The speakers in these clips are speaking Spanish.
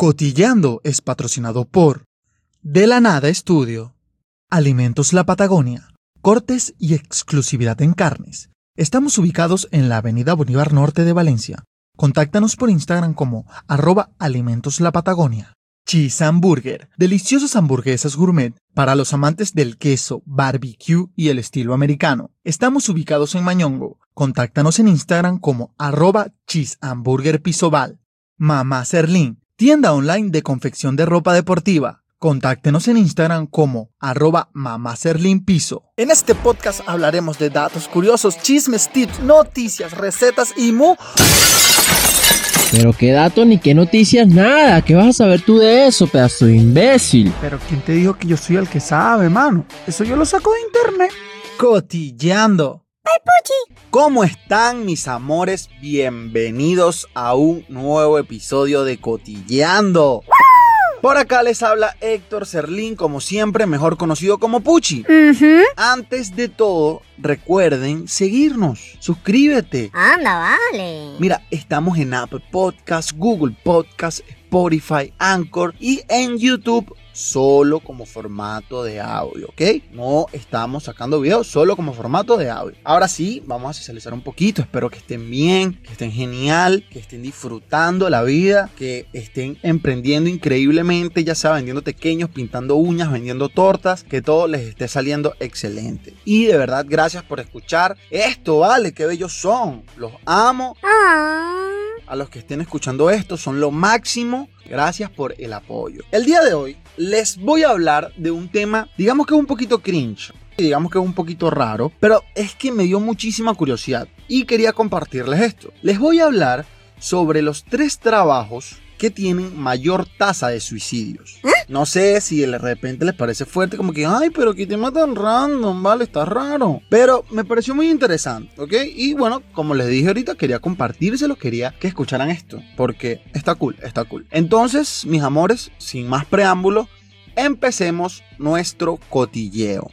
Cotillando es patrocinado por De la Nada Estudio, Alimentos La Patagonia, cortes y exclusividad en carnes. Estamos ubicados en la Avenida Bolívar Norte de Valencia. Contáctanos por Instagram como arroba Alimentos La Patagonia. Cheese Hamburger, deliciosas hamburguesas gourmet para los amantes del queso, barbecue y el estilo americano. Estamos ubicados en Mañongo. Contáctanos en Instagram como arroba Cheese Hamburger Pisobal. Mamá Serlín, tienda online de confección de ropa deportiva. Contáctenos en Instagram como arroba Piso. En este podcast hablaremos de datos curiosos, chismes, tips, noticias, recetas y mu... Pero qué datos ni qué noticias, nada. ¿Qué vas a saber tú de eso, pedazo de imbécil? Pero ¿quién te dijo que yo soy el que sabe, mano? Eso yo lo saco de internet. Cotilleando. ¿Cómo están mis amores? Bienvenidos a un nuevo episodio de Cotilleando. Por acá les habla Héctor Serlín, como siempre, mejor conocido como Puchi. Antes de todo, recuerden seguirnos. Suscríbete. Anda, vale. Mira, estamos en Apple Podcast, Google Podcast, Spotify, Anchor y en YouTube solo como formato de audio, ¿ok? No estamos sacando videos solo como formato de audio. Ahora sí, vamos a socializar un poquito. Espero que estén bien, que estén genial, que estén disfrutando la vida, que estén emprendiendo increíblemente, ya sea vendiendo pequeños, pintando uñas, vendiendo tortas, que todo les esté saliendo excelente. Y de verdad, gracias por escuchar. Esto, vale, qué bellos son. Los amo. Ah. A los que estén escuchando esto, son lo máximo. Gracias por el apoyo. El día de hoy les voy a hablar de un tema, digamos que es un poquito cringe. Digamos que es un poquito raro, pero es que me dio muchísima curiosidad y quería compartirles esto. Les voy a hablar sobre los tres trabajos que tienen mayor tasa de suicidios. ¿Eh? No sé si de repente les parece fuerte, como que, ay, pero qué tema tan random, vale, está raro. Pero me pareció muy interesante, ¿ok? Y bueno, como les dije ahorita, quería compartírselo, quería que escucharan esto, porque está cool, está cool. Entonces, mis amores, sin más preámbulo, empecemos nuestro cotilleo.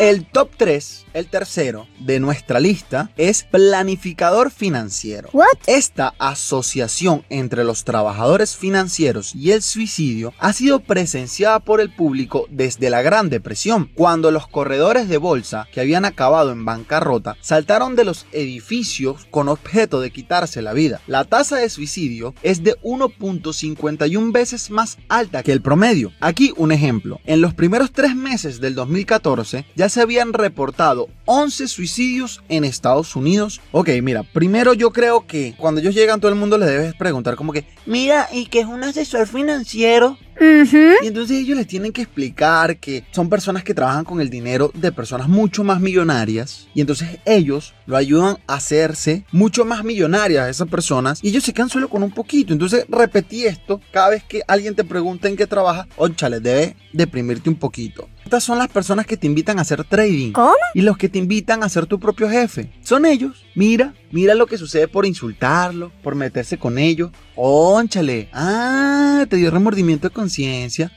El top 3, el tercero de nuestra lista, es planificador financiero. What? Esta asociación entre los trabajadores financieros y el suicidio ha sido presenciada por el público desde la Gran Depresión, cuando los corredores de bolsa que habían acabado en bancarrota saltaron de los edificios con objeto de quitarse la vida. La tasa de suicidio es de 1.51 veces más alta que el promedio. Aquí un ejemplo. En los primeros tres meses del 2014 ya se habían reportado 11 suicidios en Estados Unidos. Ok, mira, primero yo creo que cuando ellos llegan todo el mundo les debes preguntar como que, mira, ¿y qué es un asesor financiero? Y entonces ellos les tienen que explicar que son personas que trabajan con el dinero de personas mucho más millonarias. Y entonces ellos lo ayudan a hacerse mucho más millonarias a esas personas. Y ellos se quedan solo con un poquito. Entonces repetí esto cada vez que alguien te pregunta en qué trabaja. Óchale, debe deprimirte un poquito. Estas son las personas que te invitan a hacer trading. ¿Cómo? Y los que te invitan a ser tu propio jefe. Son ellos. Mira, mira lo que sucede por insultarlo, por meterse con ellos. Ónchale. Ah, te dio remordimiento de conciencia.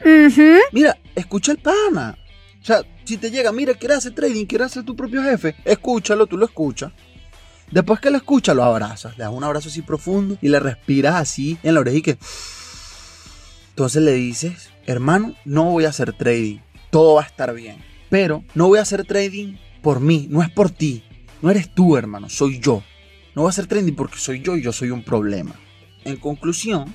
Mira, escucha el pana. O sea, si te llega, mira, quieres hacer trading, quieres ser tu propio jefe, escúchalo, tú lo escuchas. Después que lo escuchas, lo abrazas, le das un abrazo así profundo y le respiras así en la oreja y que... Entonces le dices, hermano, no voy a hacer trading, todo va a estar bien. Pero no voy a hacer trading por mí, no es por ti. No eres tú, hermano, soy yo. No voy a hacer trading porque soy yo y yo soy un problema. En conclusión,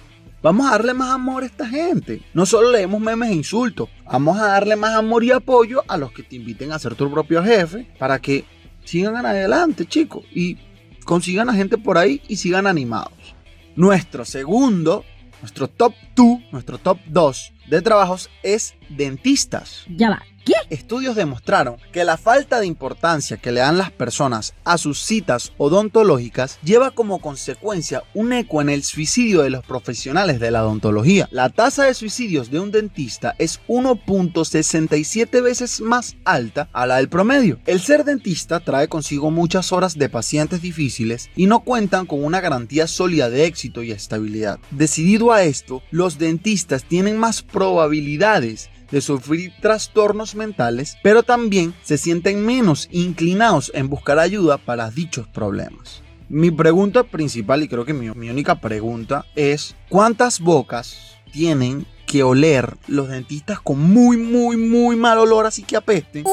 vamos a darle más amor a esta gente. No solo leemos memes e insultos, vamos a darle más amor y apoyo a los que te inviten a ser tu propio jefe para que sigan adelante, chicos, y consigan a gente por ahí y sigan animados. Nuestro segundo, nuestro top 2, nuestro top 2 de trabajos es dentistas. Ya va. Estudios demostraron que la falta de importancia que le dan las personas a sus citas odontológicas lleva como consecuencia un eco en el suicidio de los profesionales de la odontología. La tasa de suicidios de un dentista es 1.67 veces más alta a la del promedio. El ser dentista trae consigo muchas horas de pacientes difíciles y no cuentan con una garantía sólida de éxito y estabilidad. Decidido a esto, los dentistas tienen más probabilidades de sufrir trastornos mentales, pero también se sienten menos inclinados en buscar ayuda para dichos problemas. Mi pregunta principal, y creo que mi, mi única pregunta, es ¿cuántas bocas tienen que oler los dentistas con muy, muy, muy mal olor, así que apeste?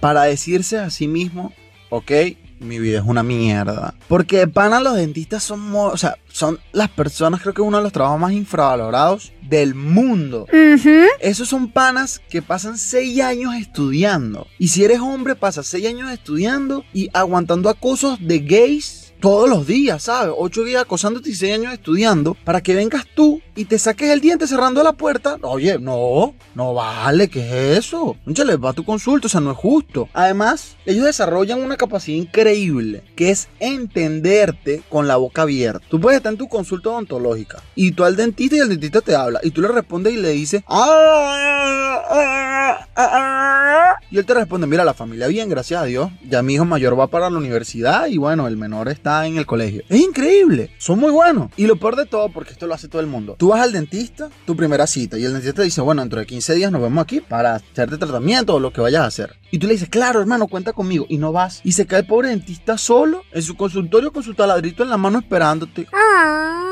Para decirse a sí mismo, ok, mi vida es una mierda. Porque de pana los dentistas son, o sea, son las personas, creo que uno de los trabajos más infravalorados del mundo. Ujú. Esos son panas que pasan seis años estudiando. Y si eres hombre, pasas seis años estudiando y aguantando acosos de gays todos los días, ¿sabes? Ocho días acosándote y seis años estudiando para que vengas tú y te saques el diente cerrando la puerta. Oye, no, no vale, ¿qué es eso? Conchale, va a tu consulta, o sea, no es justo. Además, ellos desarrollan una capacidad increíble que es entenderte con la boca abierta. Tú puedes estar en tu consulta odontológica y tú al dentista y el dentista te habla y tú le respondes y le dices "Ah, ah, ah, ah", y él te responde mira la familia bien gracias a Dios ya mi hijo mayor va para la universidad y bueno el menor está en el colegio es increíble son muy buenos y lo peor de todo porque esto lo hace todo el mundo tú vas al dentista tu primera cita y el dentista te dice bueno dentro de 15 días nos vemos aquí para hacerte tratamiento o lo que vayas a hacer y tú le dices claro hermano cuenta conmigo y no vas y se cae el pobre dentista solo en su consultorio con su taladrito en la mano esperándote Ah.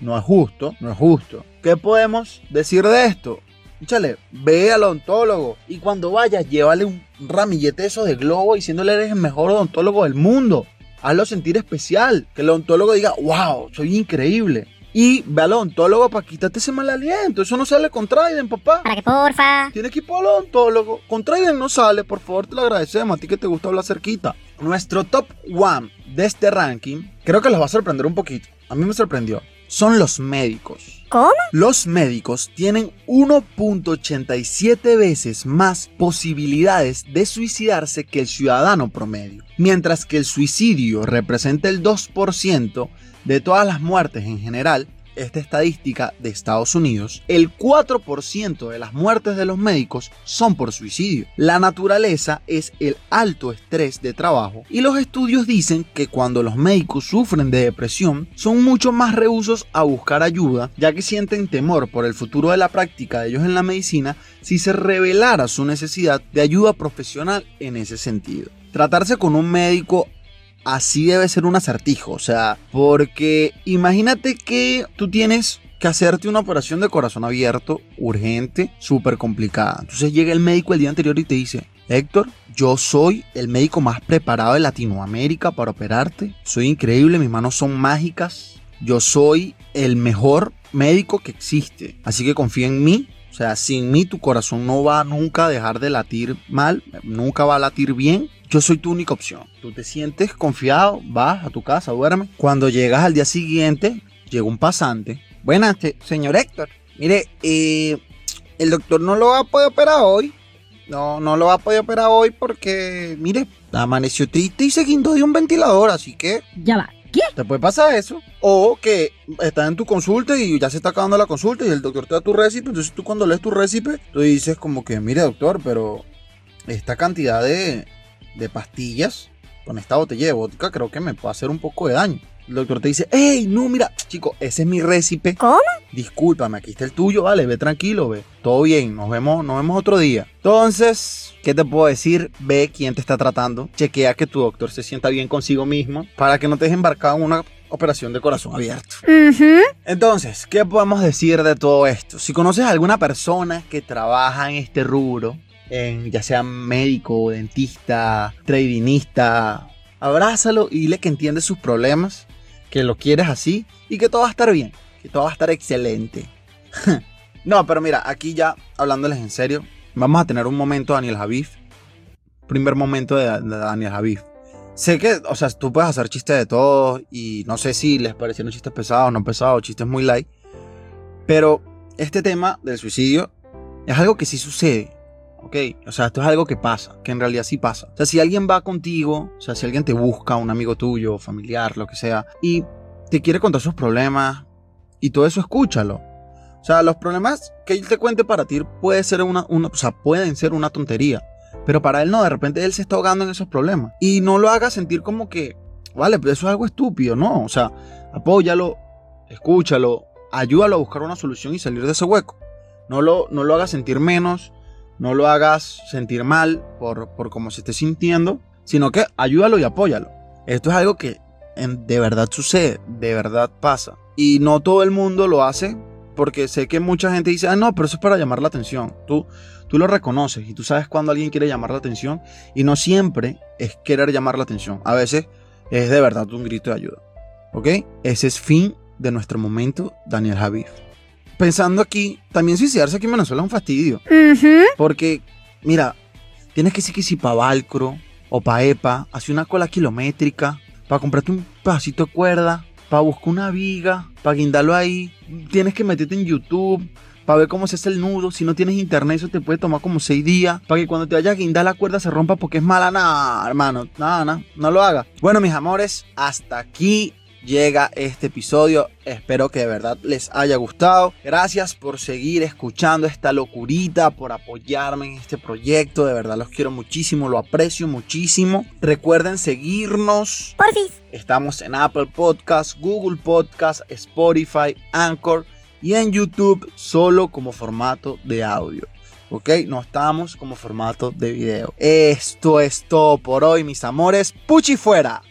no es justo, no es justo. ¿Qué podemos decir de esto? Échale, ve al odontólogo y cuando vayas, llévale un ramillete de esos de globo diciéndole eres el mejor odontólogo del mundo. Hazlo sentir especial. Que el odontólogo diga, wow, soy increíble. Y ve al odontólogo para quitarte ese mal aliento. Eso no sale con Trident, papá. Para que porfa. Tienes que ir para el odontólogo. Con Trident no sale, por favor, te lo agradecemos. A ti que te gusta hablar cerquita. Nuestro top one de este ranking, creo que los va a sorprender un poquito. A mí me sorprendió. Son los médicos. ¿Cómo? Los médicos tienen 1.87 veces más posibilidades de suicidarse que el ciudadano promedio, mientras que el suicidio representa el 2% de todas las muertes en general. Esta estadística de Estados Unidos, el 4% de las muertes de los médicos son por suicidio. La naturaleza es el alto estrés de trabajo y los estudios dicen que cuando los médicos sufren de depresión son mucho más rehusos a buscar ayuda ya que sienten temor por el futuro de la práctica de ellos en la medicina si se revelara su necesidad de ayuda profesional en ese sentido. Tratarse con un médico así debe ser un acertijo, o sea, porque imagínate que tú tienes que hacerte una operación de corazón abierto, urgente, súper complicada. Entonces llega el médico el día anterior y te dice, Héctor, yo soy el médico más preparado de Latinoamérica para operarte. Soy increíble, mis manos son mágicas. Yo soy el mejor médico que existe. Así que confía en mí. O sea, sin mí tu corazón no va nunca a dejar de latir mal, nunca va a latir bien. Yo soy tu única opción. Tú te sientes confiado, vas a tu casa, duerme. Cuando llegas al día siguiente, llega un pasante. Buenas, señor Héctor. Mire, eh, el doctor no lo va a poder operar hoy. No, no lo va a poder operar hoy porque, mire, amaneció triste y se guindó de un ventilador, así que Ya va. ¿Qué? te puede pasar eso. O que estás en tu consulta y ya se está acabando la consulta y el doctor te da tu récipe. Entonces tú cuando lees tu récipe, tú dices como que, mire doctor, pero esta cantidad de, de pastillas con esta botella de vodka creo que me puede hacer un poco de daño. El doctor te dice, hey, no, mira, chico, ese es mi récipe. ¿Cómo? Discúlpame, aquí está el tuyo, vale, ve tranquilo, ve. Todo bien, nos vemos, nos vemos otro día. Entonces, ¿qué te puedo decir? Ve quién te está tratando. Chequea que tu doctor se sienta bien consigo mismo para que no te deje embarcado en una operación de corazón abierto. Entonces, ¿qué podemos decir de todo esto? Si conoces a alguna persona que trabaja en este rubro, en, ya sea médico, dentista, tradingista, abrázalo y dile que entiende sus problemas, que lo quieres así y que todo va a estar bien, que todo va a estar excelente. no, pero mira, aquí ya hablándoles en serio, vamos a tener un momento Daniel Javif. Primer momento de, Daniel Javif. Sé que, o sea, tú puedes hacer chistes de todo y no sé si les parecieron chistes pesados, no pesados, chistes muy light. Pero este tema del suicidio es algo que sí sucede. ¿Ok? O sea, esto es algo que pasa, que en realidad sí pasa. O sea, si alguien va contigo, o sea, si alguien te busca, un amigo tuyo, familiar, lo que sea, y te quiere contar sus problemas y todo eso, escúchalo. O sea, los problemas que él te cuente para ti puede ser una, o sea, pueden ser una tontería. Pero para él no, de repente él se está ahogando en esos problemas. Y no lo haga sentir como que, vale, pero eso es algo estúpido, no. O sea, apóyalo, escúchalo, ayúdalo a buscar una solución y salir de ese hueco. No lo, no lo hagas sentir menos, no lo hagas sentir mal por, por cómo se esté sintiendo, sino que ayúdalo y apóyalo. Esto es algo que en- de verdad sucede, de verdad pasa. Y no todo el mundo lo hace porque sé que mucha gente dice, ah, no, pero eso es para llamar la atención. Tú, tú lo reconoces y tú sabes cuando alguien quiere llamar la atención y no siempre es querer llamar la atención. A veces es de verdad un grito de ayuda. ¿Ok? Ese es fin de nuestro momento, Daniel Javif. Pensando aquí, también suicidarse aquí en Venezuela es un fastidio. Porque, mira, tienes que decir que si para Valcro o para EPA, hacer una cola kilométrica, para comprarte un pedacito de cuerda, para buscar una viga, para guindarlo ahí. Tienes que meterte en YouTube para ver cómo se hace el nudo. Si no tienes internet, eso te puede tomar como seis días. Para que cuando te vayas a guindar la cuerda se rompa porque es mala. Nada, hermano. Nada, nada. No lo hagas. Bueno, mis amores, hasta aquí llega este episodio. Espero que de verdad les haya gustado. Gracias por seguir escuchando esta locurita, por apoyarme en este proyecto. De verdad los quiero muchísimo, lo aprecio muchísimo. Recuerden seguirnos. Porfis. Estamos en Apple Podcast, Google Podcast, Spotify, Anchor y en YouTube solo como formato de audio. ¿Ok? No estamos como formato de video. Esto es todo por hoy, mis amores. Puchi fuera.